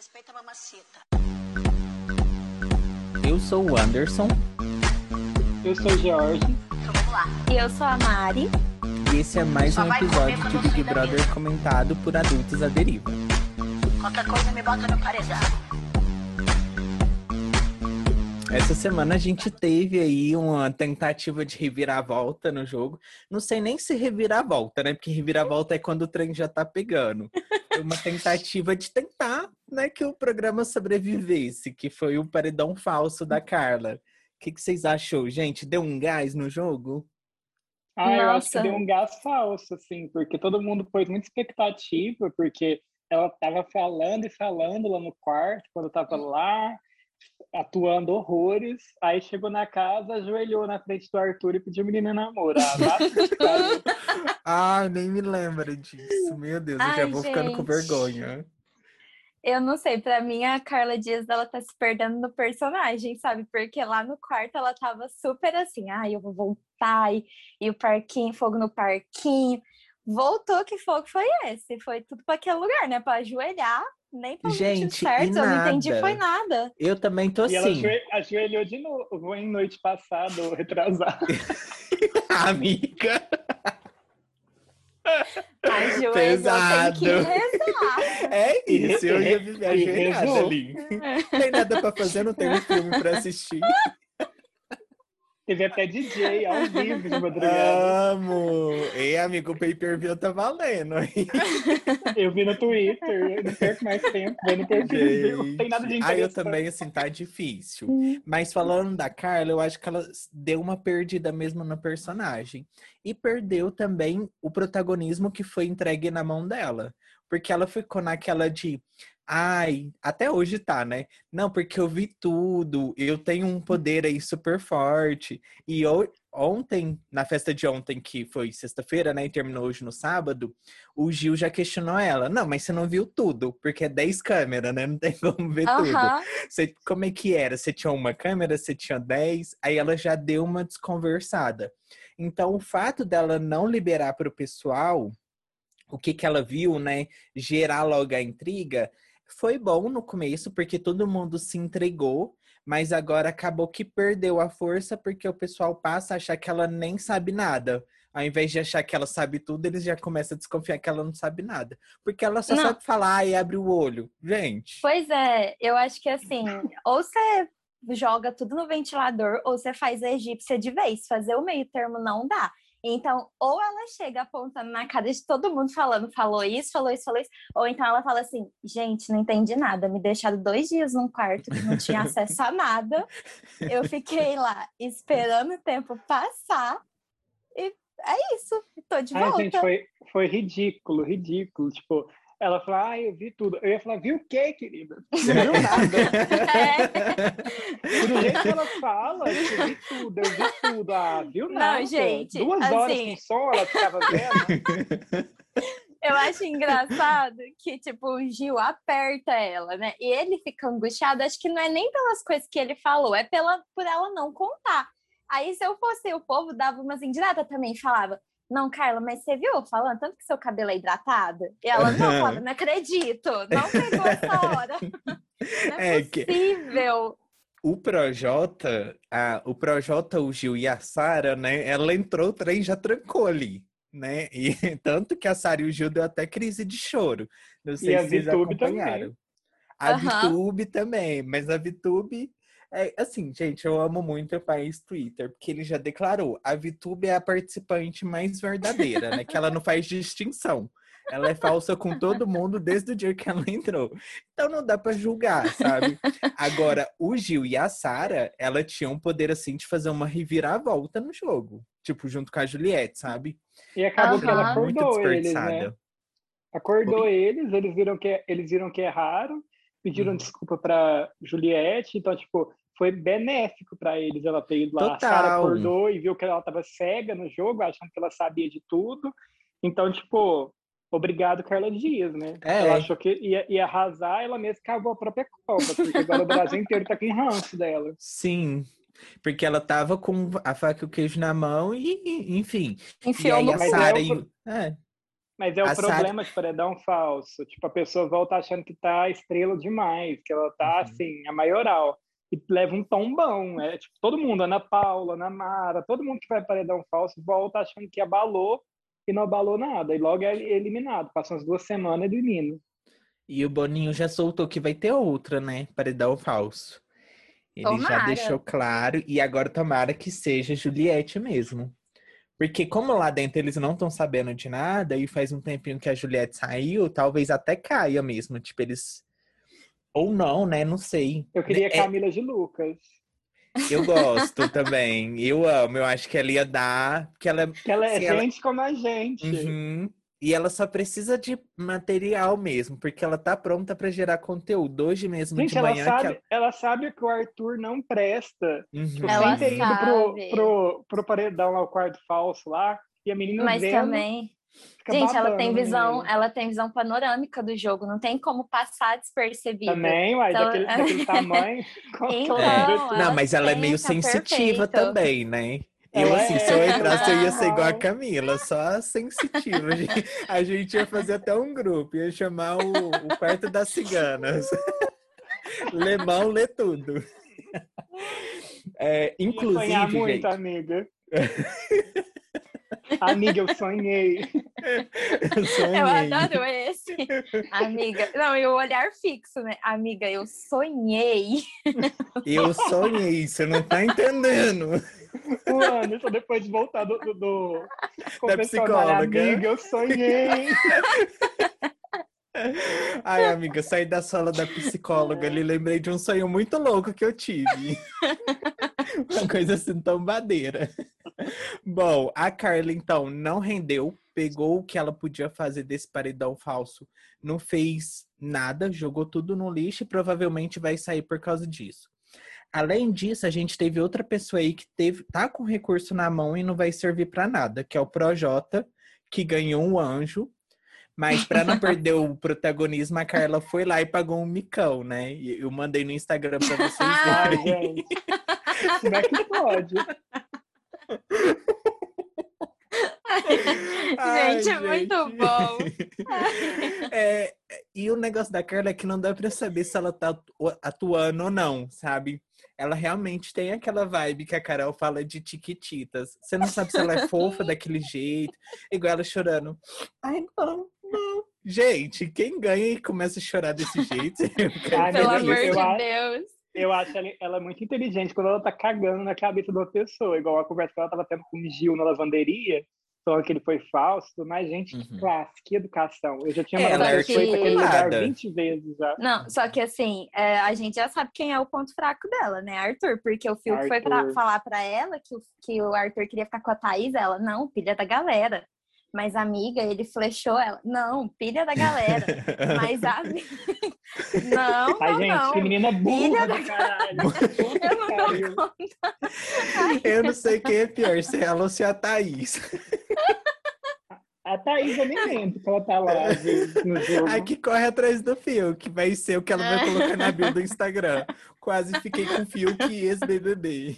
respeita a mamacita. Eu sou o Anderson. Eu sou o Jorge. Então vamos lá. E eu sou a Mari. E esse é mais Só um episódio de Big Brother comentado por adultos à deriva. Qualquer coisa me bota no paredão. Essa semana a gente teve aí uma tentativa de reviravolta no jogo. Não sei nem se reviravolta, né? Porque reviravolta é quando o trem já tá pegando. Foi uma tentativa de tentar, né, que o programa sobrevivesse, que foi o paredão falso da Carla. O que, que vocês achou, gente? Deu um gás no jogo? Ah, eu acho que Nossa. deu um gás falso, assim, porque todo mundo pôs muita expectativa, porque ela tava falando e falando lá no quarto, quando tava lá, atuando horrores. Aí chegou na casa, ajoelhou na frente do Arthur e pediu menina namorar. Ah, nem me lembro disso. Meu Deus, eu já Ai, vou ficando com gente. vergonha. Eu não sei, pra mim a Carla Dias ela tá se perdendo no personagem, sabe? Porque lá no quarto ela tava super assim, ai, eu vou voltar e, e o parquinho, fogo no parquinho. Voltou, que fogo foi esse? Foi tudo pra aquele lugar, né? Pra ajoelhar, nem pra Gente, certo, eu não entendi, foi nada. Eu também tô E ela assim. ajoe- ajoelhou de novo em noite passada, ou retrasada. Amiga. Ajoelhou, Pesado. tem que rezar. É isso, eu ia me ali. Não tem nada pra fazer, não tem um filme pra assistir. Teve até DJ ao vivo de madrugada. Amo! Ei, amigo, o pay-per-view tá valendo, hein? Eu vi no Twitter, eu não perco mais tempo vendo perfil. Não tem nada de Gente. Ah, eu interessante. também, assim, tá difícil. Mas falando da Carla, eu acho que ela deu uma perdida mesmo no personagem. E perdeu também o protagonismo que foi entregue na mão dela. Porque ela ficou naquela de. Ai, até hoje tá, né? Não, porque eu vi tudo, eu tenho um poder aí super forte. E ontem, na festa de ontem, que foi sexta-feira, né? E terminou hoje no sábado, o Gil já questionou ela. Não, mas você não viu tudo, porque é 10 câmeras, né? Não tem como ver tudo. Aham. Você, como é que era? Você tinha uma câmera, você tinha 10, aí ela já deu uma desconversada. Então, o fato dela não liberar para o pessoal o que, que ela viu, né? Gerar logo a intriga, foi bom no começo, porque todo mundo se entregou, mas agora acabou que perdeu a força, porque o pessoal passa a achar que ela nem sabe nada. Ao invés de achar que ela sabe tudo, eles já começam a desconfiar que ela não sabe nada. Porque ela só Não. sabe falar e abre o olho. Gente. Pois é, eu acho que assim, ou você joga tudo no ventilador, ou você faz a egípcia de vez. Fazer o meio termo não dá. Então, ou ela chega apontando na cara de todo mundo falando, falou isso, falou isso, falou isso, ou então ela fala assim, gente, não entendi nada, me deixaram dois dias num quarto que não tinha acesso a nada. Eu fiquei lá esperando o tempo passar e é isso, tô de Ai, volta. gente, foi, foi ridículo, ridículo. Tipo, ela falou, ah, eu vi tudo. Eu ia falar, viu o quê, querida? Você não viu nada. É. Do jeito que ela fala, eu vi tudo, eu vi tudo. Ah, viu Não, nada. gente, Duas horas assim- com som, ela ficava vendo. Eu acho engraçado que, tipo, o Gil aperta ela, né? E ele fica angustiado, acho que não é nem pelas coisas que ele falou, é pela, por ela não contar. Aí, se eu fosse o povo, dava umas indiretas também, falava, não, Carla, mas você viu eu falando tanto que seu cabelo é hidratado? E ela, não, falava, não acredito, não pegou essa hora. Não é, É que- possível. O Projota, a, o Projota, o Gil e a Sara, né? Ela entrou, o trem já trancou ali, né? E tanto que a Sara e o Gil deu até crise de choro. Não sei a se vocês Vitube também. acompanharam. A Aham. Vitube também, mas a Vitube é assim, gente, eu amo muito o país Twitter, porque ele já declarou, a Vitube é a participante mais verdadeira, né? Que ela não faz distinção. Ela é falsa com todo mundo desde o dia que ela entrou. Então não dá pra julgar, sabe? Agora, o Gil e a Sara, ela tinha um poder assim de fazer uma reviravolta no jogo. Tipo, junto com a Juliette, sabe? E acabou que ela. Muito acordou eles, né? Acordou eles, eles viram que eles viram que erraram, pediram Uhum. desculpa para Juliette, então tipo, foi benéfico para eles ela ter ido lá. A Sarah Total. acordou e viu que ela estava cega no jogo, achando que ela sabia de tudo. Então, tipo, obrigado Carla Dias, né? É. Ela achou que ia, ia arrasar, ela mesma cavou a própria cova, porque agora o Brasil inteiro tá com ranço dela. Sim. Porque ela tava com a faca e o queijo na mão e, e- enfim. E aí a Mas Sara é o-. É. Mas é o A problema de paredão falso. Tipo, a pessoa volta achando que tá estrela demais, que ela tá, Uhum. assim, a maioral. E leva um tombão. É, tipo, todo mundo, Ana Paula, Ana Mara, todo mundo que vai paredão falso volta achando que abalou e não abalou nada. E logo é eliminado. Passam umas duas semanas e elimina. E o Boninho já soltou que vai ter outra, né? Paredão falso. Ele já Tomara. deixou claro. E agora tomara que seja Juliette mesmo. Porque como lá dentro eles não estão sabendo de nada, e faz um tempinho que a Juliette saiu, talvez até caia mesmo. Tipo, eles... Ou não, né? Não sei. Eu queria É, Camila de Lucas. Eu gosto também. Eu amo. Eu acho que ela ia dar... Que ela... Que ela é ela- gente como a gente. Uhum. E ela só precisa de material mesmo, porque ela tá pronta pra gerar conteúdo. Hoje mesmo Gente, de ela manhã sabe, que ela sabe que o Arthur não presta. Uhum. Tipo, Ela sem ter ido pro, sabe. pro, pro paredão lá, o quarto falso lá, e a menina Mas vendo, também. Fica Gente, ela babando tem no visão, meio. ela tem visão panorâmica do jogo, não tem como passar despercebida. Também, uai, Então- daquele, daquele tamanho. Então. É. ela Não, mas ela é meio pensa sensitiva perfeito. também, né? Eu, Ela assim, é, se eu entrasse, eu ia ser igual a. Camila, só sensitiva. A gente, a gente ia fazer até um grupo, ia chamar o, o quarto das ciganas. Lemão lê tudo. É, Ia inclusive, muito, gente, amiga. Amiga, eu sonhei. eu Eu sonhei. adoro esse. Amiga, não, e o olhar fixo, né? Amiga, eu sonhei. Eu sonhei, você não tá entendendo. O Anderson, depois de voltar do, do, do confessionário, psicóloga. amiga, eu sonhei. Ai, amiga, saí da sala da psicóloga ali, lembrei de um sonho muito louco que eu tive. Uma coisa assim, tombadeira. Bom, a Carla, então, não rendeu, pegou o que ela podia fazer desse paredão falso, não fez nada, jogou tudo no lixo e provavelmente vai sair por causa disso. Além disso, a gente teve outra pessoa aí que teve, tá com recurso na mão e não vai servir pra nada, que é o Projota, que ganhou um anjo, mas para não perder o protagonismo, a Carla foi lá e pagou um micão, né? E eu mandei no Instagram para vocês Ai, verem. gente. Como é que pode? Ai, gente, muito bom. É, e o negócio da Carla é que não dá pra saber se ela tá atu- atuando ou não, sabe? Ela realmente tem aquela vibe que a Carol fala de tiquititas. Você não sabe se ela é fofa daquele jeito, igual ela chorando. Ai, não, não. Gente, quem ganha e começa a chorar desse jeito? Ai, Pelo amor de acho- Deus. Eu acho ela, ela é muito inteligente quando ela tá cagando na cabeça de uma pessoa. Igual a conversa que ela tava tendo com o Gil na lavanderia, falando que ele foi falso. Mas, gente, que Uhum. classe, que educação. Eu já tinha É, mandado é pra aquele lugar articulada. 20 vezes já. Não, só que assim, é, a gente já sabe quem é o ponto fraco dela, né? Arthur, porque o Fiuk foi pra falar pra ela que o, que o Arthur queria ficar com a Thaís, ela, não, pilha da galera. Mas amiga, ele flechou ela, não, pilha da galera. Mas a Não, Ai, não, gente, não. que menina burra Filha do caralho. Eu não dou conta. Eu não sei quem é pior, se é ela ou se é a Thaís. A Thaís, eu nem lembro que ela tá lá no jogo. A que corre atrás do fio, que vai ser o que ela vai colocar na bio do Instagram. Quase fiquei com fio que ex-BBB.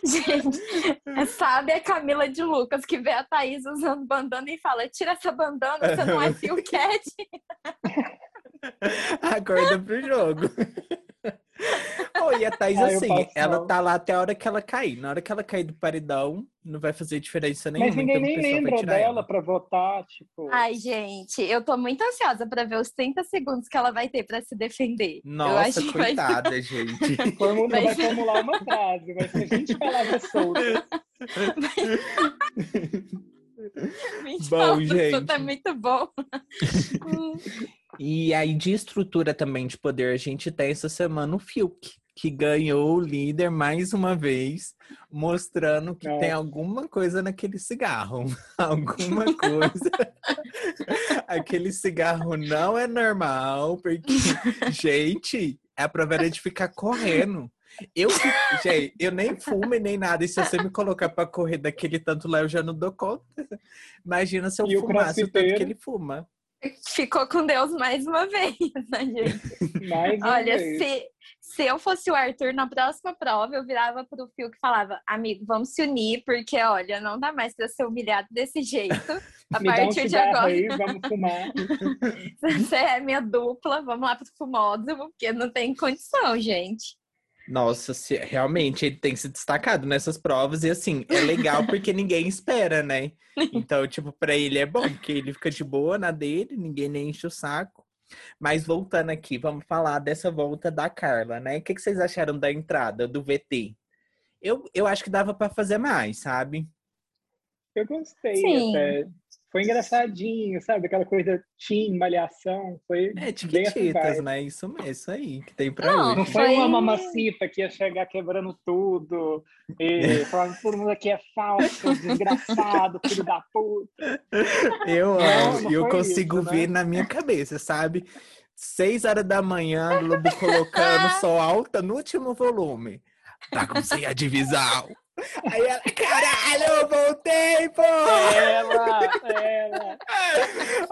Gente, sabe a Camila de Lucas que vê a Thaís usando bandana e fala: tira essa bandana, você não é Phil Cat. Acorda pro jogo. Oi, a Thaís, Ah, assim, ela tá lá até a hora que ela cair. Na hora que ela cair do paredão, não vai fazer diferença nenhuma. Mas ninguém então nem vai lembra tirar dela ela. pra votar, tipo. Ai, gente, eu tô muito ansiosa pra ver os 30 segundos que ela vai ter pra se defender. eu Nossa, que vai coitada, gente. Formula, Mas- vai formular uma frase, vai ser 20 palavras soltas. Bom, gente. tá muito bom. E aí, de estrutura também de poder, a gente tem essa semana o Fiuk, que ganhou o líder mais uma vez, mostrando que É. tem alguma coisa naquele cigarro. alguma coisa. Aquele cigarro não é normal, porque, gente, é a prova de ficar correndo. Eu, gente, eu nem fumo e nem nada. E se você me colocar pra correr daquele tanto lá, eu já não dou conta. Imagina se eu E o fumasse o tanto crossfiteiro? que ele fuma. ficou com Deus mais uma vez, né, gente? Mais uma Olha, vez. se, se eu fosse o Arthur, na próxima prova, eu virava pro Fio que falava, amigo, vamos se unir, porque, olha, não dá mais pra ser humilhado desse jeito. A Me dá um partir de agora, aí, vamos fumar. você é minha dupla, vamos lá pro fumódromo, porque não tem condição, gente. Nossa, se- realmente ele tem se destacado nessas provas e assim, é legal porque ninguém espera, né? Então, tipo, pra ele é bom, porque ele fica de boa na dele, ninguém nem enche o saco. Mas voltando aqui, vamos falar dessa volta da Carla, né? O que, que vocês acharam da entrada do VT? Eu, eu acho que dava pra fazer mais, sabe? Eu gostei Sim. até. Foi engraçadinho, sabe? Aquela coisa teen, malhação. Foi É, tiquititas, né? Isso mesmo, isso aí que tem pra Não, Não hoje. foi uma mamacita que ia chegar quebrando tudo e falando todo mundo aqui é falso, desgraçado, filho da puta. Eu Não, amo, não e eu consigo isso, né? ver na minha cabeça, sabe? Seis horas da manhã, Globo colocando som alta no último volume. Tá com ceia de visão. Aí ela, caralho, eu voltei, pô!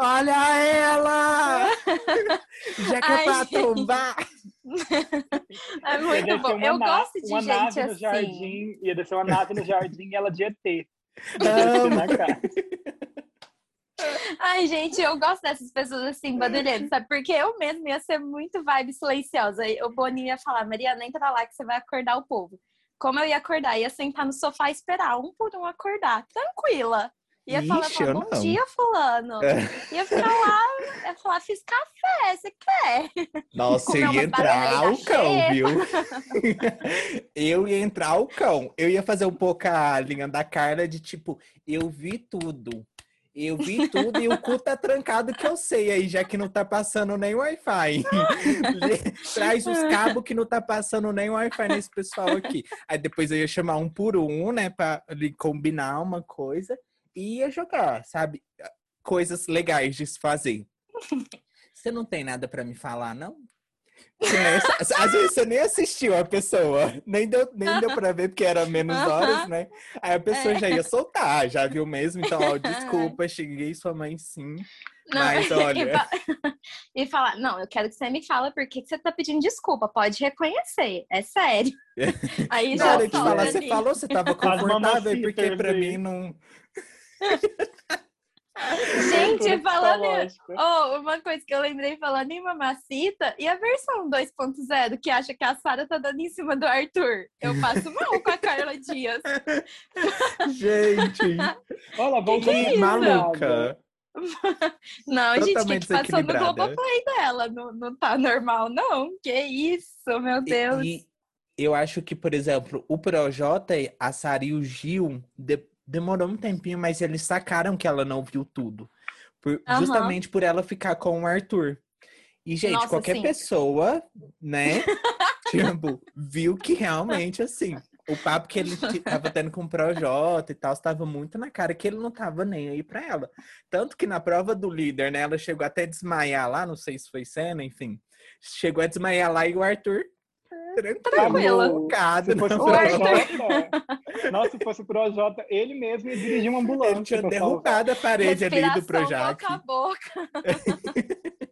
Olha ela! Já que é Ai, pra gente. tombar. É muito bom. Eu na- gosto de uma gente nave no assim. jardim, ia descer uma nave no jardim e ela de ET. Ai, gente, eu gosto dessas pessoas assim, barulhentas, sabe? Porque eu mesma ia ser muito vibe silenciosa. Aí O Boninho ia falar, Mariana, entra lá que você vai acordar o povo. Como eu ia acordar? Ia sentar no sofá e esperar um por um acordar, tranquila. Ia falar, Ixi, falar, bom não. dia, fulano. Ia ficar lá, ia falar, fiz café, você quer? Nossa, eu ia entrar o cão, viu? eu ia entrar o cão. Eu ia fazer um pouco a linha da Carla de tipo, eu vi tudo. Eu vi tudo e o cu tá trancado que eu sei aí, já que não tá passando nem Wi-Fi. Traz os cabos que não tá passando nem Wi-Fi nesse pessoal aqui. Aí depois eu ia chamar um por um, né, pra combinar uma coisa ia jogar, sabe? Coisas legais de se fazer. Você não tem nada pra me falar, não? Você Às vezes você nem assistiu a pessoa, nem deu, nem deu pra ver porque era menos horas, né? Aí a pessoa É. já ia soltar, já viu mesmo? Então, ó, desculpa, xinguei sua mãe sim. Não, Mas olha. e falar, não, eu quero que você me fala por que você tá pedindo desculpa. Pode reconhecer, é sério. Aí Na já hora de falar, você falou, você tava confortável, porque pra mim não. Gente, falando. Oh, uma coisa que eu lembrei falando em Mamacita, e a versão 2.0, que acha que a Sara tá dando em cima do Arthur? Eu passo mal com a Carla Dias. Gente, Olha, voltou que é maluca. Não, gente, o que, que passou no. Globoplay dela? Não, não tá normal, não? Que isso, meu E- Deus. E, eu acho que, por exemplo, o Projota, a Sara e o Gil de- demorou um tempinho, mas eles sacaram que ela não viu tudo. Por- Aham. Justamente por ela ficar com o Arthur. E, gente, Nossa, qualquer sim. pessoa, né, tipo, viu que realmente, assim, o papo que ele tava tendo com o Projota e tal, estava muito na cara que ele não tava nem aí pra ela. Tanto que na prova do líder, né, ela chegou até a desmaiar lá, não sei se foi cena, enfim. Chegou a desmaiar lá e o Arthur Tranquila. focado Se fosse o Projota, nossa, se fosse o Projota, ele mesmo ia dirigir uma ambulância. Ele tinha derrubado a parede ali do Projac. boca a boca.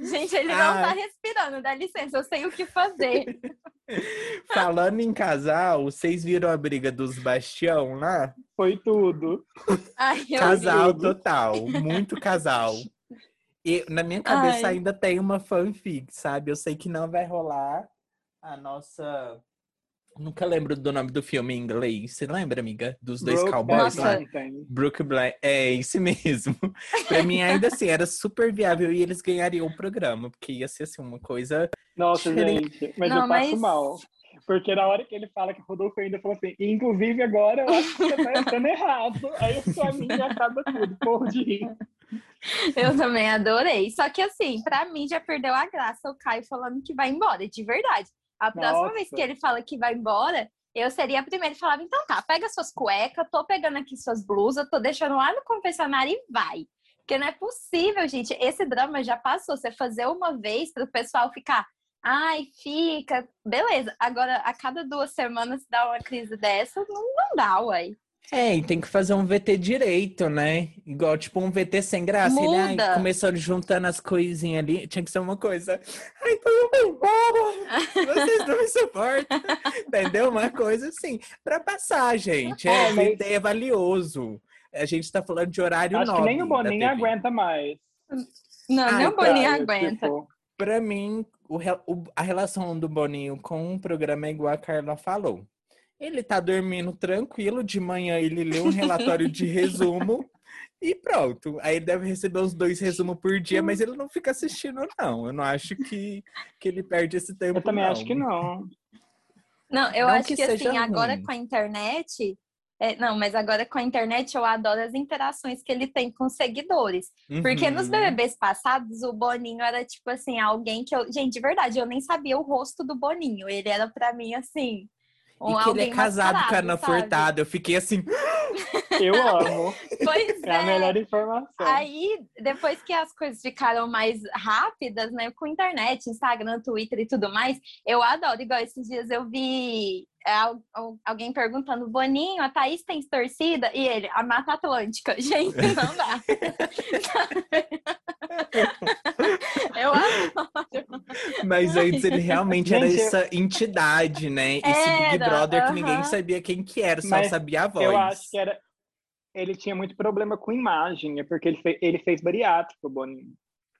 Gente, ele não Ai. tá respirando, dá licença, eu sei o que fazer. Falando em casal, vocês viram a briga dos Bastião lá? Foi tudo. Ai, Casal vi. total, muito casal. E na minha cabeça Ai. ainda tem uma fanfic, sabe? Eu sei que não vai rolar a nossa. Nunca lembro do nome do filme em inglês. Você lembra, amiga? Dos dois Brokeback cowboys lá? Mountain. Brook Black. É esse mesmo. pra mim, ainda assim, era super viável e eles ganhariam o programa, porque ia ser assim, uma coisa. Nossa, Diferente. gente, mas Não, eu passo mas- mal. Porque na hora que ele fala que o Rodolfo ainda falou assim, inclusive agora eu acho que você tá entrando errado. Aí pra mim acaba tudo, porra de rir. Eu também adorei. Só que assim, pra mim já perdeu a graça o Caio falando que vai embora, de verdade. A próxima Nossa. vez que ele fala que vai embora, eu seria a primeira e falava: então tá, pega suas cuecas, tô pegando aqui suas blusas, tô deixando lá no confessionário e vai. Porque não é possível, gente. Esse drama já passou. Você fazer uma vez para o pessoal ficar. Ai, fica. Beleza. Agora, a cada duas semanas dá uma crise dessa, não, não dá, uai. É, e tem que fazer um VT direito, né? Igual, tipo, um VT sem graça. Ele, ai, Muda. começando juntando as coisinhas ali. Tinha que ser uma coisa. Ai, então eu vou embora. Vocês não me suportam. Entendeu? Uma coisa assim. Pra passar, gente. É, É, mas- VT é valioso. A gente tá falando de horário Acho que nobre nem o Boninho aguenta mais. Não, Ai, nem o Boninho Cara, aguenta. tipo, Pra mim, o o- a relação do Boninho com o programa é igual a Carla falou. Ele tá dormindo tranquilo, de manhã ele lê um relatório de resumo e pronto. Aí ele deve receber os dois resumos por dia, mas ele não fica assistindo, não. Eu não acho que, que ele perde esse tempo. eu também não. acho que não. Não, eu Não acho que que, assim, agora ruim. com a internet. é, não, mas agora com a internet eu adoro as interações que ele tem com seguidores. Porque nos Uhum. BBBs passados, o Boninho era tipo assim, alguém que eu. Gente, de verdade, eu nem sabia o rosto do Boninho. Ele era pra mim assim. Um, E que ele alguém é casado com a Ana? Furtado. Eu fiquei assim. Eu amo. Pois É a é. melhor informação. Aí, depois que as coisas ficaram mais rápidas, né, com internet, Instagram, Twitter e tudo mais, eu adoro. Igual esses dias eu vi é, al- al- alguém perguntando, Boninho, a Thaís tem torcida? E ele, a Mata Atlântica. Gente, não dá. eu adoro. Mas antes ele realmente era Gente, essa entidade, né? Esse Big Era, Brother que ninguém sabia quem que era, só Mas sabia a voz. Eu acho que era. Ele tinha muito problema com imagem, é porque ele, fe... ele fez bariátrico, o Boninho.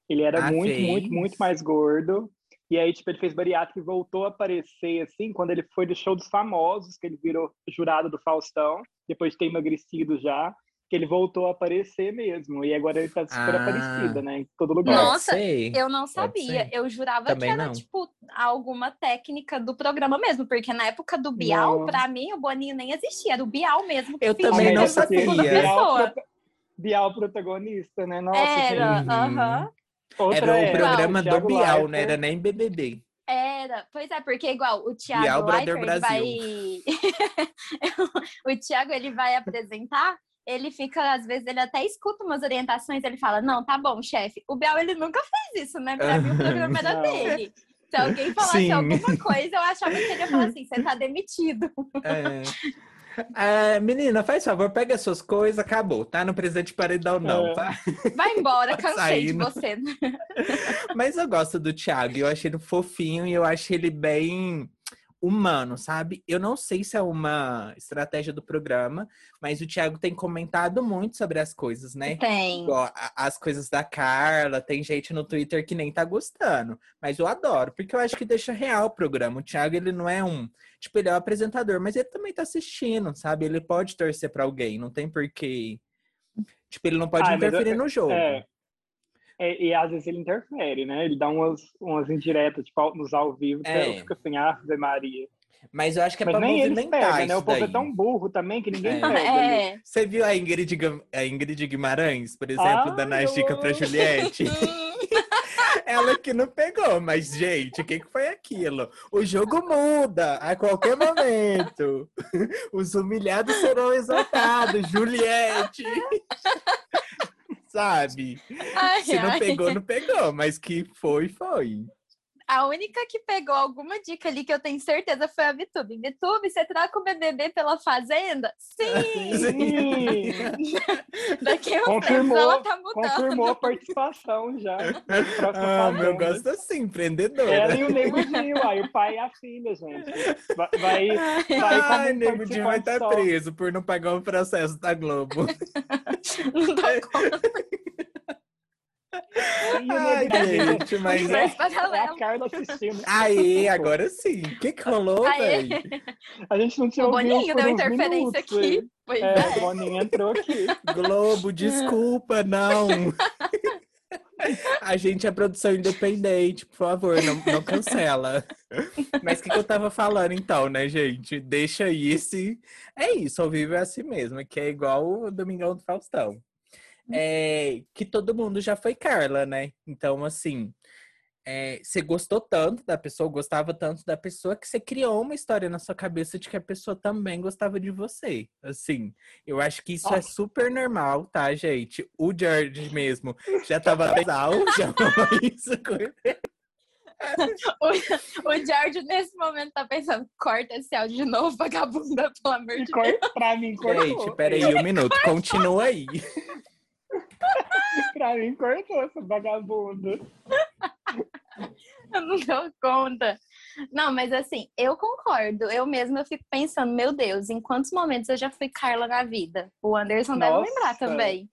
Ele era Ah, muito, fez? muito, muito mais gordo. E aí, tipo, ele fez bariátrico e voltou a aparecer, assim, quando ele foi do show dos famosos, que ele virou jurado do Faustão, depois de ter emagrecido já, que ele voltou a aparecer mesmo. E agora ele tá super Ah. aparecido, né? Em todo lugar. Nossa. Eu não sabia. Eu jurava Também que era, não. tipo, alguma técnica do programa mesmo. Porque na época do Bial, Não. pra mim, o Boninho nem existia. Era o Bial mesmo. que Eu fingia também não sabia. segunda Bial, Bial protagonista, né? Nossa, Era, Uhum. aham. Outra Era o era, programa do Thiago Bial, Leifert. não era nem BBB. Era, pois é, porque igual o Bial, Thiago Brother Leifert vai... o Thiago, ele vai apresentar, ele fica, às vezes, ele até escuta umas orientações, ele fala, não, tá bom, chefe. O Bial, ele nunca fez isso, né? Pra mim, o programa era dele. Se alguém falasse Sim. alguma coisa, eu achava que ele ia falar assim, você tá demitido. É. É, menina, faz favor, pega as suas coisas, acabou, tá? Não precisa de paredão, não, É. tá? Vai embora, Tá cansei de saindo. você. Mas eu gosto do Thiago, eu achei ele fofinho e eu achei ele bem humano, sabe? Eu não sei se é uma estratégia do programa, mas o Thiago tem comentado muito sobre as coisas, né? Tem. A- as coisas da Carla, tem gente no Twitter que nem tá gostando. Mas eu adoro, porque eu acho que deixa real o programa. O Thiago, ele não é um. Tipo, ele é o apresentador, mas ele também tá assistindo, sabe? Ele pode torcer pra alguém, não tem porquê. Tipo, ele não pode Ah, mas eu- interferir no jogo. É. É, e às vezes ele interfere, né? Ele dá umas, umas indiretas, tipo, nos ao vivo, que É. eu fico assim, Ave Maria. Mas eu acho que é Mas pra nem movimentar pegam, né? O povo é daí. tão burro também que ninguém É. pega. ali. É. Você viu a Ingrid, a Ingrid Guimarães, por exemplo, Ah, dando a eu dica pra. Juliette? Ela que não pegou, mas, gente, o que, que foi aquilo? O jogo muda a qualquer momento. Os humilhados serão exaltados, Juliette. Sabe? Ai, Se não ai. pegou, não pegou, mas que foi, foi. A única que pegou alguma dica ali que eu tenho certeza foi a Vitube. Vitube, você troca o BBB pela Fazenda? Sim! Sim, Daqui a tempos Confirmou, ela tá mudando. confirmou a participação já. Ah, meu gosto assim, empreendedora. Ela e o Nego Gil, aí o pai e a filha, gente. Vai, vai, vai Ai, nego Di vai estar só. preso por não pagar o processo da Globo. Não dá conta. Ai, gente, mas. É paralelo. a Carla assistindo. Aí, agora sim. O que, que rolou, velho? A gente não tinha O ouvido Boninho deu interferência minutos, aqui. Pois É, é. o Boninho entrou aqui. Globo, desculpa, não. A gente é produção independente, por favor, não, não cancela. Mas o que, que eu tava falando então, né, gente? Deixa isso. e- É isso, ao vivo é assim mesmo, que é igual o Domingão do Faustão. É, que todo mundo já foi Carla, né? Então, assim, é, você gostou tanto da pessoa, gostava tanto da pessoa, que você criou uma história na sua cabeça de que a pessoa também gostava de você. Assim, eu acho que isso é super normal, tá, gente? O George mesmo já tava casal, já falou isso com ele. o, o George, nesse momento, tá pensando: corta esse áudio de novo, vagabunda, pelo amor de Deus. cor- pra mim, cortou. Gente, peraí um minuto. Continua aí. Pra mim, cortou essa vagabunda. Eu não dou conta. Não, mas assim, eu concordo. Eu mesma eu fico pensando, meu Deus, em quantos momentos eu já fui Carla na vida? O Anderson deve Nossa. lembrar também.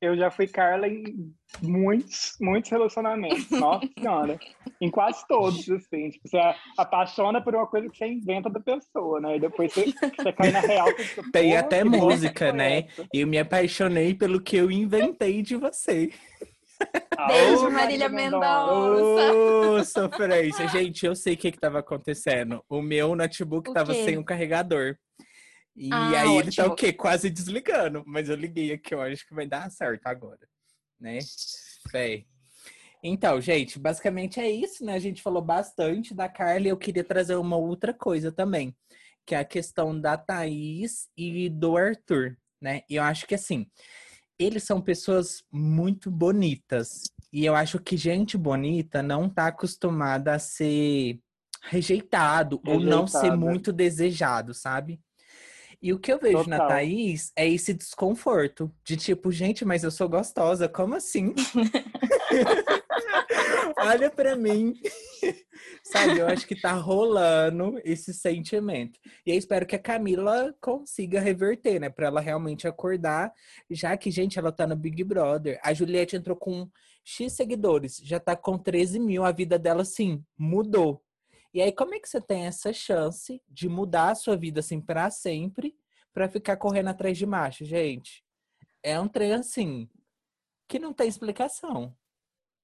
Eu já fui Carla em muitos, muitos relacionamentos. Nossa senhora. Em quase todos, assim. Tipo, você apaixona por uma coisa que você inventa da pessoa, né? E depois você, você cai na real. Você Tem "Porra, até música, né? essa?" Eu me apaixonei pelo que eu inventei de você. Beijo, Aô, Marília Mendonça. Sofrência. Gente, eu sei o que que tava acontecendo. O meu notebook O tava quê? sem o carregador. E Ah, aí ele tá ótimo. o quê? Quase desligando. Mas eu liguei aqui, eu acho que vai dar certo agora. Né? Fé. Então, gente, basicamente é isso, né? A gente falou bastante da Carla e eu queria trazer uma outra coisa também, que é a questão da Thaís e do Arthur, né? E eu acho que assim, eles são pessoas muito bonitas. E eu acho que gente bonita não tá acostumada a ser rejeitado ou não ser muito desejado, sabe? E o que eu vejo na Total. Thaís é esse desconforto de tipo, gente, mas eu sou gostosa, como assim? Olha pra mim. Sabe, eu acho que tá rolando esse sentimento. E eu espero que a Camila consiga reverter, né? Pra ela realmente acordar, já que, gente, ela tá no Big Brother. A Juliette entrou com X seguidores, já tá com 13 mil. A vida dela, assim, mudou. E aí, como é que você tem essa chance de mudar a sua vida, assim, pra sempre, pra ficar correndo atrás de macho, gente? É um trem, assim, que não tem explicação.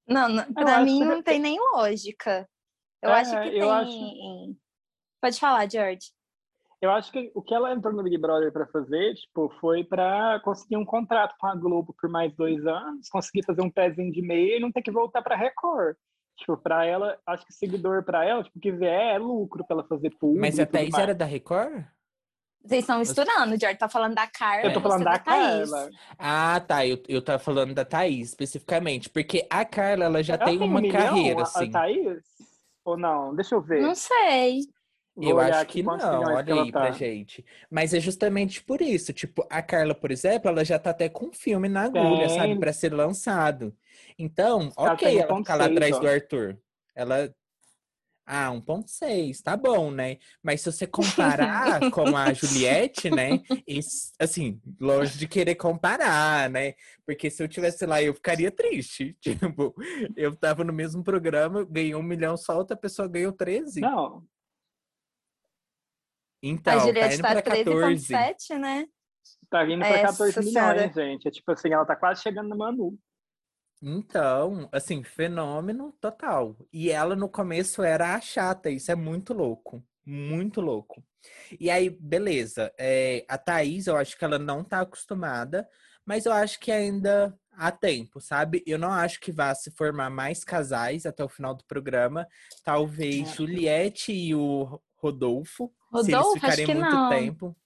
Não, não acho mim que- não tem nem lógica. Eu É, acho que tem. eu acho- Pode falar, George. Eu acho que o que ela entrou no Big Brother pra fazer, tipo, foi pra conseguir um contrato com a Globo por mais dois anos, conseguir fazer um pezinho de meia e não ter que voltar pra Record. Tipo, pra ela, acho que seguidor pra ela, tipo, que vier é lucro pra ela fazer público. Mas a Thaís mais. era da Record? Vocês estão misturando. O George tá falando da Carla. Eu tô falando da Thaís. Carla. Ah, tá. Eu, eu tava falando da Thaís, especificamente. Porque a Carla, ela já Ela tem um uma milhão, carreira, a- assim. A Thaís? Ou não? Deixa eu ver. Não sei. Vou Eu acho que não, olha aí pra tá. gente. Mas é justamente por isso. Tipo, a Carla, por exemplo, ela já tá até com um filme na agulha, Tem. sabe? Pra ser lançado. Então, Ela ok ela ficar lá 1.6, atrás ó. do Arthur. Ela. Ah, 1.6, tá bom, né? Mas se você comparar com a Juliette, né? esse- assim, longe de querer comparar, né? Porque se eu tivesse lá, eu ficaria triste. Tipo, eu tava no mesmo programa, ganhei um milhão só, outra pessoa ganhou 13. Não, Então, a tá Juliette indo tá pra 14. 13,7, né? tá vindo pra Essa 14 milhões, gente. É tipo assim, ela tá quase chegando no Manu. Então, assim, fenômeno total. E ela no começo era a chata, isso é muito louco. Muito louco. E aí, beleza. é, a Thaís, eu acho que ela não tá acostumada, mas eu acho que ainda há tempo, sabe? Eu não acho que vá se formar mais casais até o final do programa. Talvez É. Juliette e o Rodolfo, se eles Rodolfo, ficarem acho que muito não. tempo.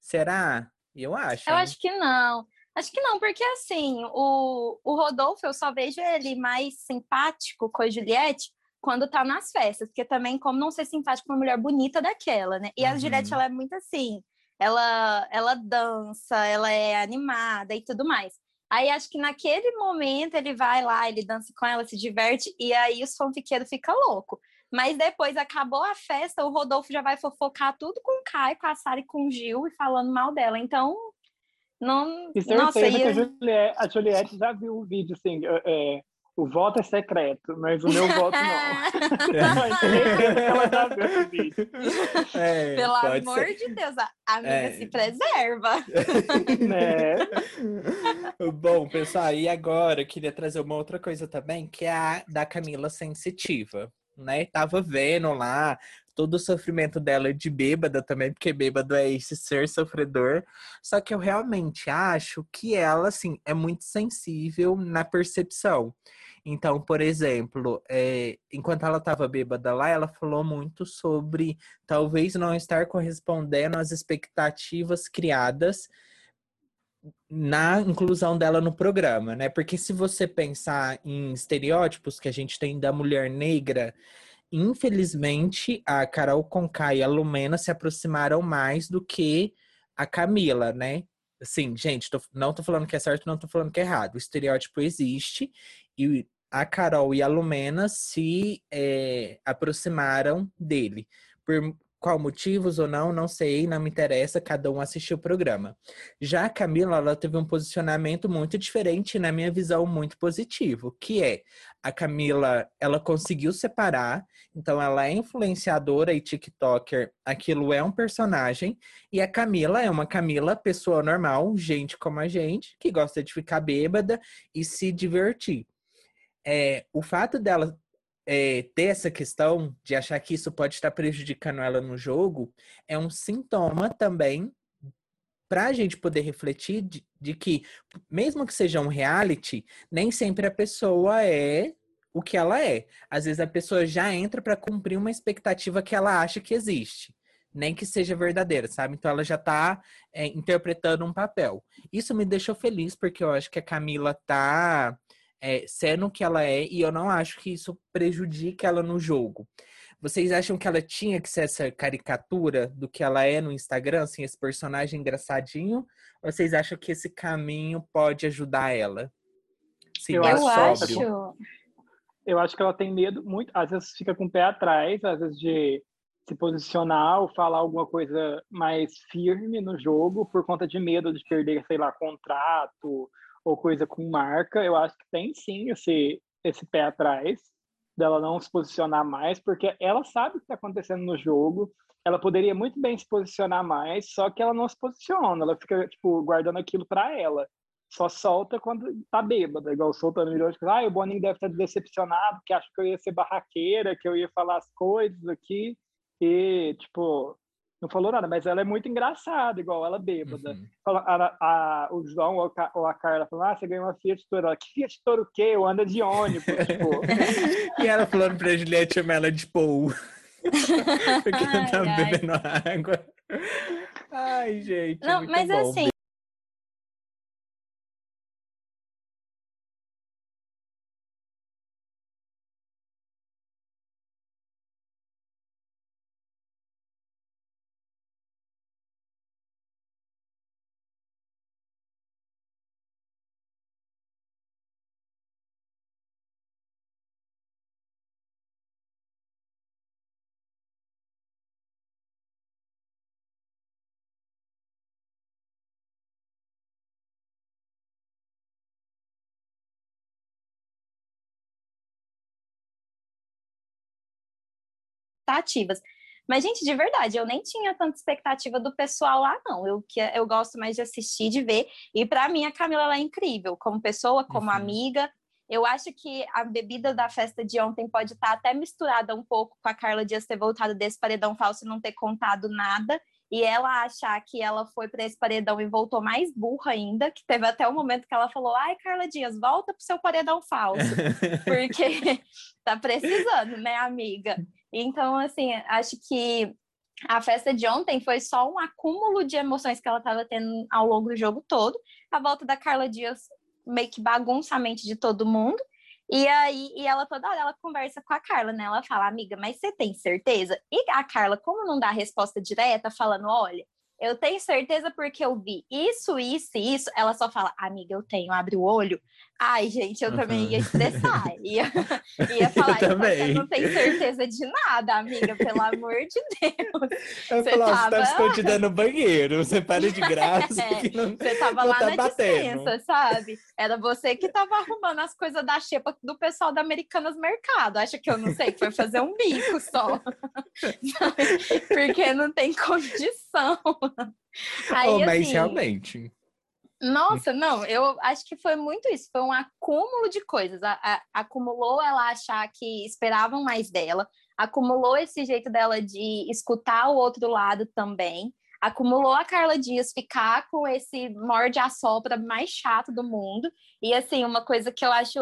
Será? Eu acho. Eu hein? acho que não. Acho que não, porque assim, o, o Rodolfo, eu só vejo ele mais simpático com a Juliette quando tá nas festas, porque também, como não ser simpático com uma mulher bonita daquela, né? E a Uhum. Juliette, ela é muito assim, ela, ela dança, ela é animada e tudo mais. Aí acho que naquele momento ele vai lá, ele dança com ela, se diverte, e aí os fanfiqueiros ficam louco. Mas depois acabou a festa, o Rodolfo já vai fofocar tudo com o Caio, com a Sara e com o Gil e falando mal dela. Então, não. E Nossa, certeza e que a Juliette, a Juliette já viu o vídeo assim, é, é, o voto é secreto, mas o meu voto não. Ela já viu esse vídeo. É, Pelo amor ser. de Deus, a amiga É. se preserva. Né? Bom, pessoal, e agora eu queria trazer uma outra coisa também, que é a da Camila Sensitiva, né? Tava vendo lá todo o sofrimento dela de bêbada também, porque bêbado é esse ser sofredor. Só que eu realmente acho que ela, assim, é muito sensível na percepção. Então, por exemplo, é, enquanto ela estava bêbada lá, ela falou muito sobre talvez não estar correspondendo às expectativas criadas na inclusão dela no programa, né? Porque se você pensar em estereótipos que a gente tem da mulher negra, infelizmente a Carol Conká e a Lumena se aproximaram mais do que a Camila, né? Assim, gente, tô, não tô falando que é certo, não tô falando que é errado. O estereótipo existe e a Carol e a Lumena se é, aproximaram dele. Por qual motivos ou não, não sei, não me interessa, cada um assistiu o programa. Já a Camila, ela teve um posicionamento muito diferente, na minha visão, muito positivo, que é a Camila, ela conseguiu separar, então ela é influenciadora e TikToker, aquilo é um personagem, e a Camila é uma Camila, pessoa normal, gente como a gente, que gosta de ficar bêbada e se divertir. É, o fato dela é, ter essa questão de achar que isso pode estar prejudicando ela no jogo é um sintoma também para a gente poder refletir de, de, que, mesmo que seja um reality, nem sempre a pessoa é o que ela é. Às vezes a pessoa já entra para cumprir uma expectativa que ela acha que existe, nem que seja verdadeira, sabe? Então ela já está é, interpretando um papel. Isso me deixou feliz porque eu acho que a Camila tá é, sendo que ela é, e eu não acho que isso prejudique ela no jogo. Vocês acham que ela tinha que ser essa caricatura do que ela é no Instagram, assim, esse personagem engraçadinho? Ou vocês acham que esse caminho pode ajudar ela? Sim, eu acho. Eu acho que ela tem medo muito, às vezes fica com o pé atrás, às vezes de se posicionar ou falar alguma coisa mais firme no jogo por conta de medo de perder, sei lá, contrato ou coisa com marca, eu acho que tem sim esse, esse pé atrás dela não se posicionar mais, porque ela sabe o que está acontecendo no jogo, ela poderia muito bem se posicionar mais, só que ela não se posiciona, ela fica, tipo, guardando aquilo para ela. Só solta quando tá bêbada, igual soltando milhões de Ah, o Boninho deve estar decepcionado, porque acho que eu ia ser barraqueira, que eu ia falar as coisas aqui. E, tipo, não falou nada, mas ela é muito engraçada, igual ela bêbada. Uhum. Fala, a, a, o João ou a, ou a Carla falou: Ah, você ganhou uma Fiat Toro. Ela, que Fiat Toro o quê? Eu ando de ônibus. tipo. e ela falando pra Juliette chamar ela de Paul. Porque ai, tava ai. bebendo água. Ai, gente. Não, mas bom. assim, expectativas. Mas, gente, de verdade, eu nem tinha tanta expectativa do pessoal lá, não. Eu, que, eu gosto mais de assistir, de ver. E para mim, a Camila é incrível, como pessoa, como uhum. amiga. Eu acho que a bebida da festa de ontem pode estar até misturada um pouco com a Carla Dias ter voltado desse paredão falso e não ter contado nada. E ela achar que ela foi para esse paredão e voltou mais burra ainda, que teve até o um momento que ela falou: Ai, Carla Dias, volta pro seu paredão falso, porque tá precisando, né, amiga? Então, assim, acho que a festa de ontem foi só um acúmulo de emoções que ela estava tendo ao longo do jogo todo. A volta da Carla Dias meio que bagunça a mente de todo mundo. E aí, e ela toda hora ela conversa com a Carla, né? Ela fala, amiga, mas você tem certeza? E a Carla, como não dá resposta direta, falando, olha, eu tenho certeza porque eu vi isso, isso e isso. Ela só fala, amiga, eu tenho, abre o olho. Ai, gente, eu uhum. também ia estressar. Ia, ia falar, eu também. não tenho certeza de nada, amiga, pelo amor de Deus. Eu você falava, tava... você tá escondida no banheiro, você para de graça. é, não, você tava lá tá na batendo. dispensa, sabe? Era você que tava arrumando as coisas da xepa do pessoal da Americanas Mercado. Acha que eu não sei que foi fazer um bico só. Porque não tem condição. Aí, oh, mas assim, realmente. Nossa, não, eu acho que foi muito isso, foi um acúmulo de coisas. A, a, acumulou ela achar que esperavam mais dela, acumulou esse jeito dela de escutar o outro lado também, acumulou a Carla Dias ficar com esse morde a sopra mais chato do mundo. E assim, uma coisa que eu acho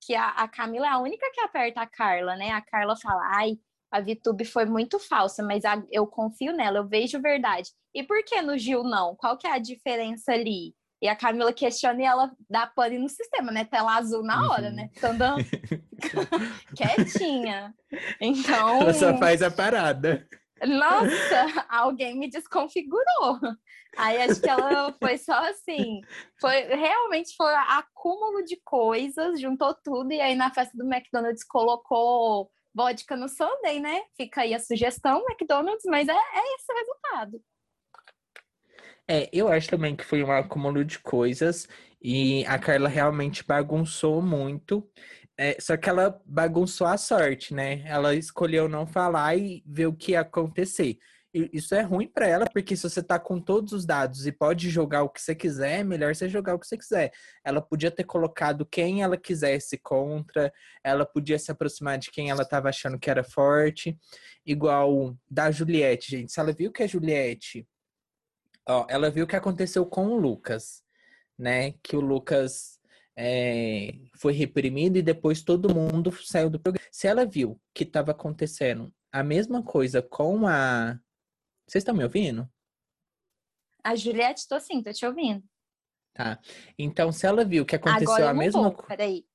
que a, a Camila é a única que aperta a Carla, né? A Carla fala, ai, a VTube foi muito falsa, mas a, eu confio nela, eu vejo verdade. E por que no Gil não? Qual que é a diferença ali? E a Camila questiona e ela dá pane no sistema, né? Tela azul na hora, Uhum. né? Tandam. Quietinha. Então. Ela só faz a parada. Nossa, alguém me desconfigurou. Aí acho que ela foi só assim, foi realmente foi acúmulo de coisas, juntou tudo e aí na festa do McDonald's colocou vodka no Sunday, né? Fica aí a sugestão, McDonald's, mas é, é esse o resultado. É, eu acho também que foi um acúmulo de coisas e a Carla realmente bagunçou muito. É, só que ela bagunçou a sorte, né? Ela escolheu não falar e ver o que ia acontecer. Isso é ruim pra ela, porque se você tá com todos os dados e pode jogar o que você quiser, é melhor você jogar o que você quiser. Ela podia ter colocado quem ela quisesse contra, ela podia se aproximar de quem ela tava achando que era forte. Igual da Juliette, gente. Se ela viu que a Juliette Ó, ela viu o que aconteceu com o Lucas, né? Que o Lucas é, foi reprimido e depois todo mundo saiu do programa. Se ela viu que estava acontecendo a mesma coisa com a. Vocês estão me ouvindo? A Juliette, tô sim, tô te ouvindo. Tá. Então, se ela viu que aconteceu Agora eu a mesma coisa. peraí.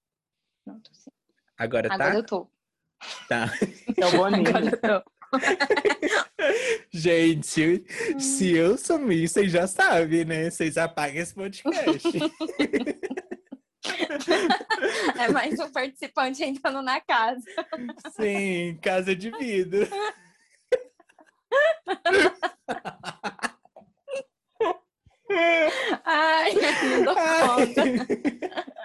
Não, tô sim. Agora tá? Agora eu tô. Tá. É o Boninho. Agora eu tô. Gente, se eu sumir, vocês já sabem, né? Vocês apagam esse podcast. É mais um participante entrando na casa. Sim, casa de vidro. Ai, não dou conta.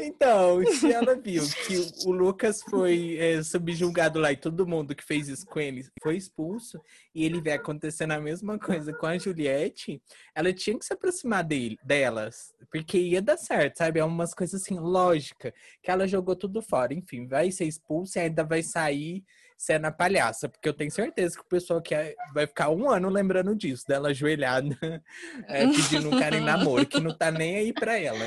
Então, se ela viu que o Lucas foi é, subjugado lá e todo mundo que fez isso com ele foi expulso, e ele vê acontecendo a mesma coisa com a Juliette, ela tinha que se aproximar dele, delas, porque ia dar certo, sabe? É umas coisas assim, lógica, que ela jogou tudo fora. Enfim, vai ser expulso e ainda vai sair sendo a palhaça, porque eu tenho certeza que o pessoal que é- vai ficar um ano lembrando disso, dela ajoelhada, é, pedindo um cara em namoro, que não tá nem aí pra ela.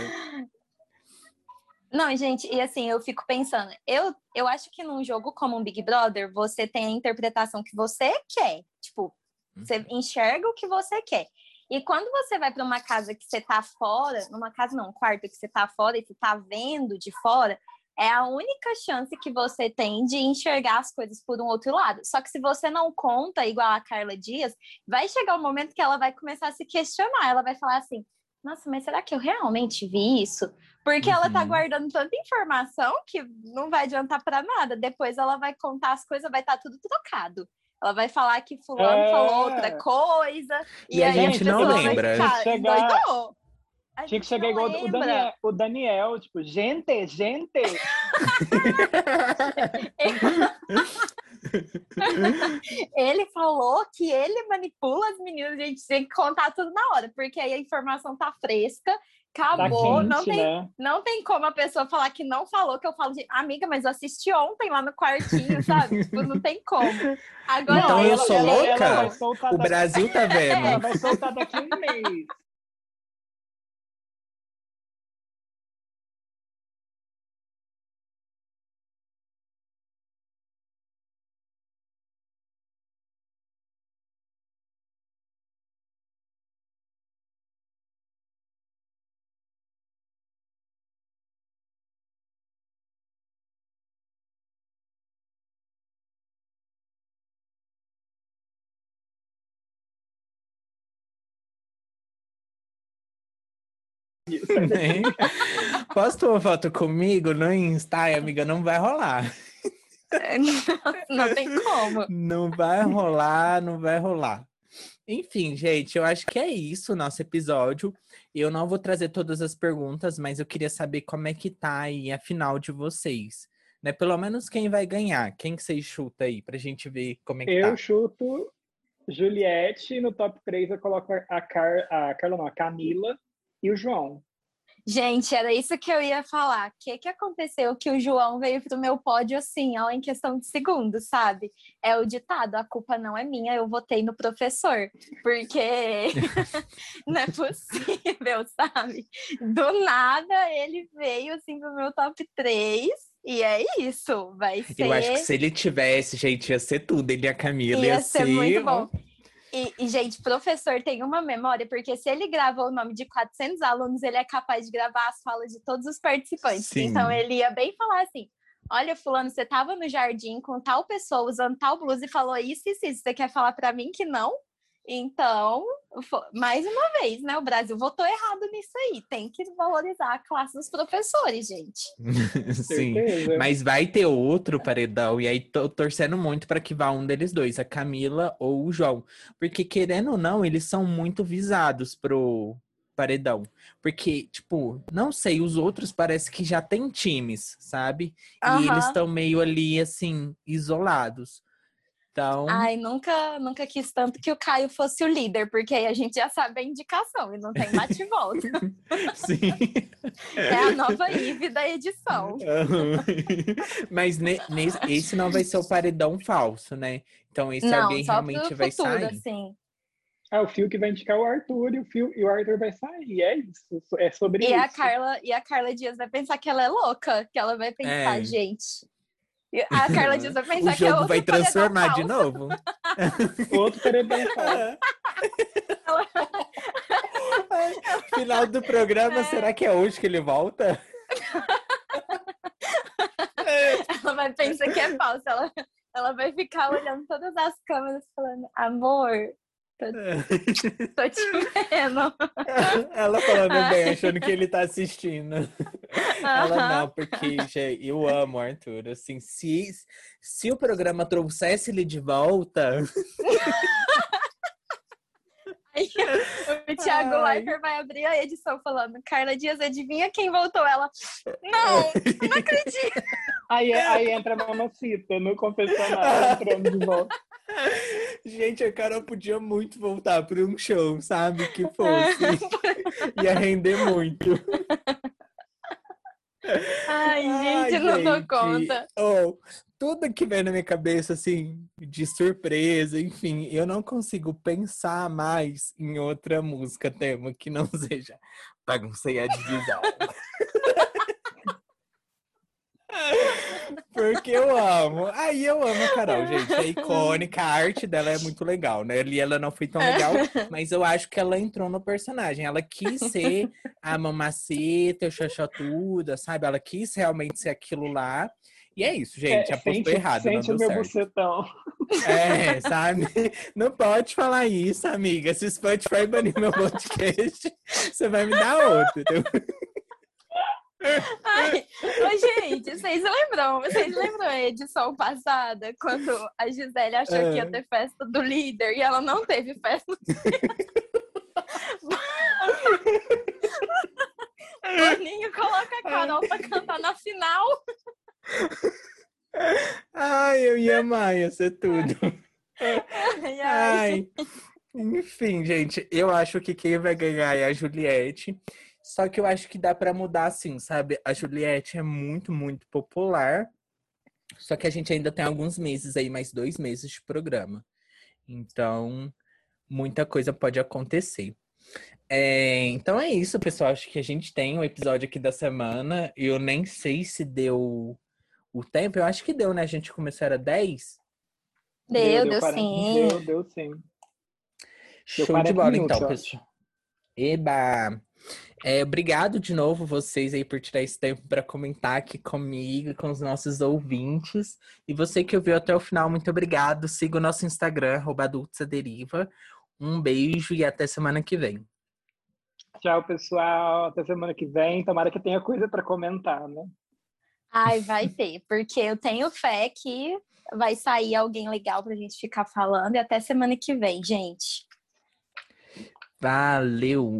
Não, gente, e assim, eu fico pensando, eu, eu acho que num jogo como um Big Brother, você tem a interpretação que você quer. Tipo, você enxerga o que você quer. E quando você vai para uma casa que você tá fora, numa casa não, um quarto que você tá fora e você tá vendo de fora, é a única chance que você tem de enxergar as coisas por um outro lado. Só que se você não conta, igual a Carla Dias, vai chegar um momento que ela vai começar a se questionar. Ela vai falar assim: nossa, mas será que eu realmente vi isso? Porque ela tá Uhum. guardando tanta informação que não vai adiantar para nada. Depois ela vai contar as coisas, vai estar tudo trocado. Ela vai falar que fulano É. falou outra coisa. E, E a gente não pessoa vai lembra. ficar, Chegar-. A Tinha que chegar igual o lembra. Daniel, o Daniel, tipo, gente, gente. Ele falou que ele manipula as meninas, a gente tem que contar tudo na hora, porque aí a informação tá fresca, Tá acabou, quente, não tem, né? não tem como a pessoa falar que não falou, que eu falo de amiga, mas eu assisti ontem lá no quartinho, sabe? tipo, não tem como. Agora Então Não, eu ela- sou ela- ela louca? soltar O daqui- Brasil tá Ela vendo. vai soltar daqui um mês. Posta uma foto comigo no Insta, Ai, amiga, não vai rolar. não, não tem como. Não vai rolar, não vai rolar. Enfim, gente, eu acho que é isso o nosso episódio. Eu não vou trazer todas as perguntas, mas eu queria saber como é que tá aí a final de vocês. Né? Pelo menos quem vai ganhar. Quem que vocês chutam aí pra gente ver como é que Eu tá. chuto Juliette, no top 3 eu coloco a, Car... a Carla, não, a Camila e o João. Gente, era isso que eu ia falar. O que, que aconteceu que o João veio pro meu pódio assim, ó, em questão de segundos, sabe? É o ditado, a culpa não é minha, eu votei no professor. Porque não é possível, sabe? Do nada ele veio assim pro meu top 3 e é isso. Vai ser. Eu acho que se ele tivesse, gente, ia ser tudo. Ele e a Camila Ia ia, ser muito bom. E, e, gente, professor tem uma memória, porque se ele grava o nome de 400 alunos, ele é capaz de gravar as falas de todos os participantes. Sim. Então, ele ia bem falar assim: Olha, Fulano, você estava no jardim com tal pessoa usando tal blusa e falou isso e isso. Você quer falar para mim que não? Então, mais uma vez, né? O Brasil votou errado nisso aí. Tem que valorizar a classe dos professores, gente. Sim, mas vai ter outro paredão, e aí tô torcendo muito para que vá um deles dois, a Camila ou o João. Porque, querendo ou não, eles são muito visados pro paredão. Porque, tipo, não sei, os outros parece que já tem times, sabe? E eles estão meio ali, assim, isolados. Então... Ai, nunca, nunca quis tanto que o Caio fosse o líder, porque aí a gente já sabe a indicação e não tem bate volta. Sim. É a nova Ive da edição. Mas ne, ne, esse não vai ser o paredão falso, né? Então esse não, alguém realmente vai futuro, sair. Assim. É o Fio que vai indicar o Arthur e o, Fio, e o Arthur vai sair. É isso. É sobre e isso. A Carla, e a Carla Dias vai pensar que ela é louca, que ela vai pensar, É. gente. E A Carla Dias vai pensar o que é outro vai transformar de novo. Outro paredão falso. Final do programa, será que é hoje que ele volta? Ela vai pensar que é falso. Ela, ela vai ficar olhando todas as câmeras falando, amor, tô te vendo. Ela falando bem, achando que ele tá assistindo. Ela não, porque gente, eu amo o Arthur. Assim, se, se o programa trouxesse ele de volta, Aí o Thiago Ai. Leifert vai abrir a edição falando, Carla Dias, adivinha quem voltou? Ela, não, não acredito. Aí, aí entra a mamacita no confessionário, entrando de volta. Gente, a Carol podia muito voltar para um show, sabe? Que fosse. Ia render muito. Ai, gente, eu não dou gente. conta. Oh, tudo que vem na minha cabeça, assim, de surpresa, enfim, eu não consigo pensar mais em outra música tema que não seja Baguncei a Divisão. Porque eu amo. Aí eu amo a Carol, gente. É icônica, a arte dela é muito legal, né? Ali ela não foi tão legal, mas eu acho que ela entrou no personagem. Ela quis ser a mamacita, o xoxotuda, sabe? Ela quis realmente ser aquilo lá. E é isso, gente. É, Apostou sente, errado, não sente deu o meu certo. bucetão. É, sabe? Não pode falar isso, amiga. Se o Spotify banir meu podcast, você vai me dar outro. entendeu? Ai, ô, gente, vocês lembram? Vocês lembram a edição passada, quando a Gisele achou que ia Ah. ter festa do líder e ela não teve festa? Boninho coloca a Carol pra cantar na final. Ai, eu ia amar, ia ser tudo. Ai, ai. Ai. Enfim, gente, eu acho que quem vai ganhar é a Juliette. Só que eu acho que dá pra mudar assim, sabe? A Juliette é muito, muito popular. Só que a gente ainda tem alguns meses aí, mais dois meses de programa. Então, muita coisa pode acontecer. É, então é isso, pessoal. Acho que a gente tem o episódio aqui da semana. Eu nem sei se deu o tempo. Eu acho que deu, né? A gente começou era 10. Deu, deu, 40 sim. Deu, deu sim. Show de 40 bola, minutos, então, pessoal. Eba! É, obrigado de novo vocês aí por tirar esse tempo para comentar aqui comigo, com os nossos ouvintes. E você que ouviu até o final, muito obrigado. Siga o nosso Instagram, Deriva. Um beijo e até semana que vem. Tchau, pessoal. Até semana que vem. Tomara que tenha coisa para comentar, né? Ai, vai ter, porque eu tenho fé que vai sair alguém legal pra gente ficar falando. E até semana que vem, gente. Valeu!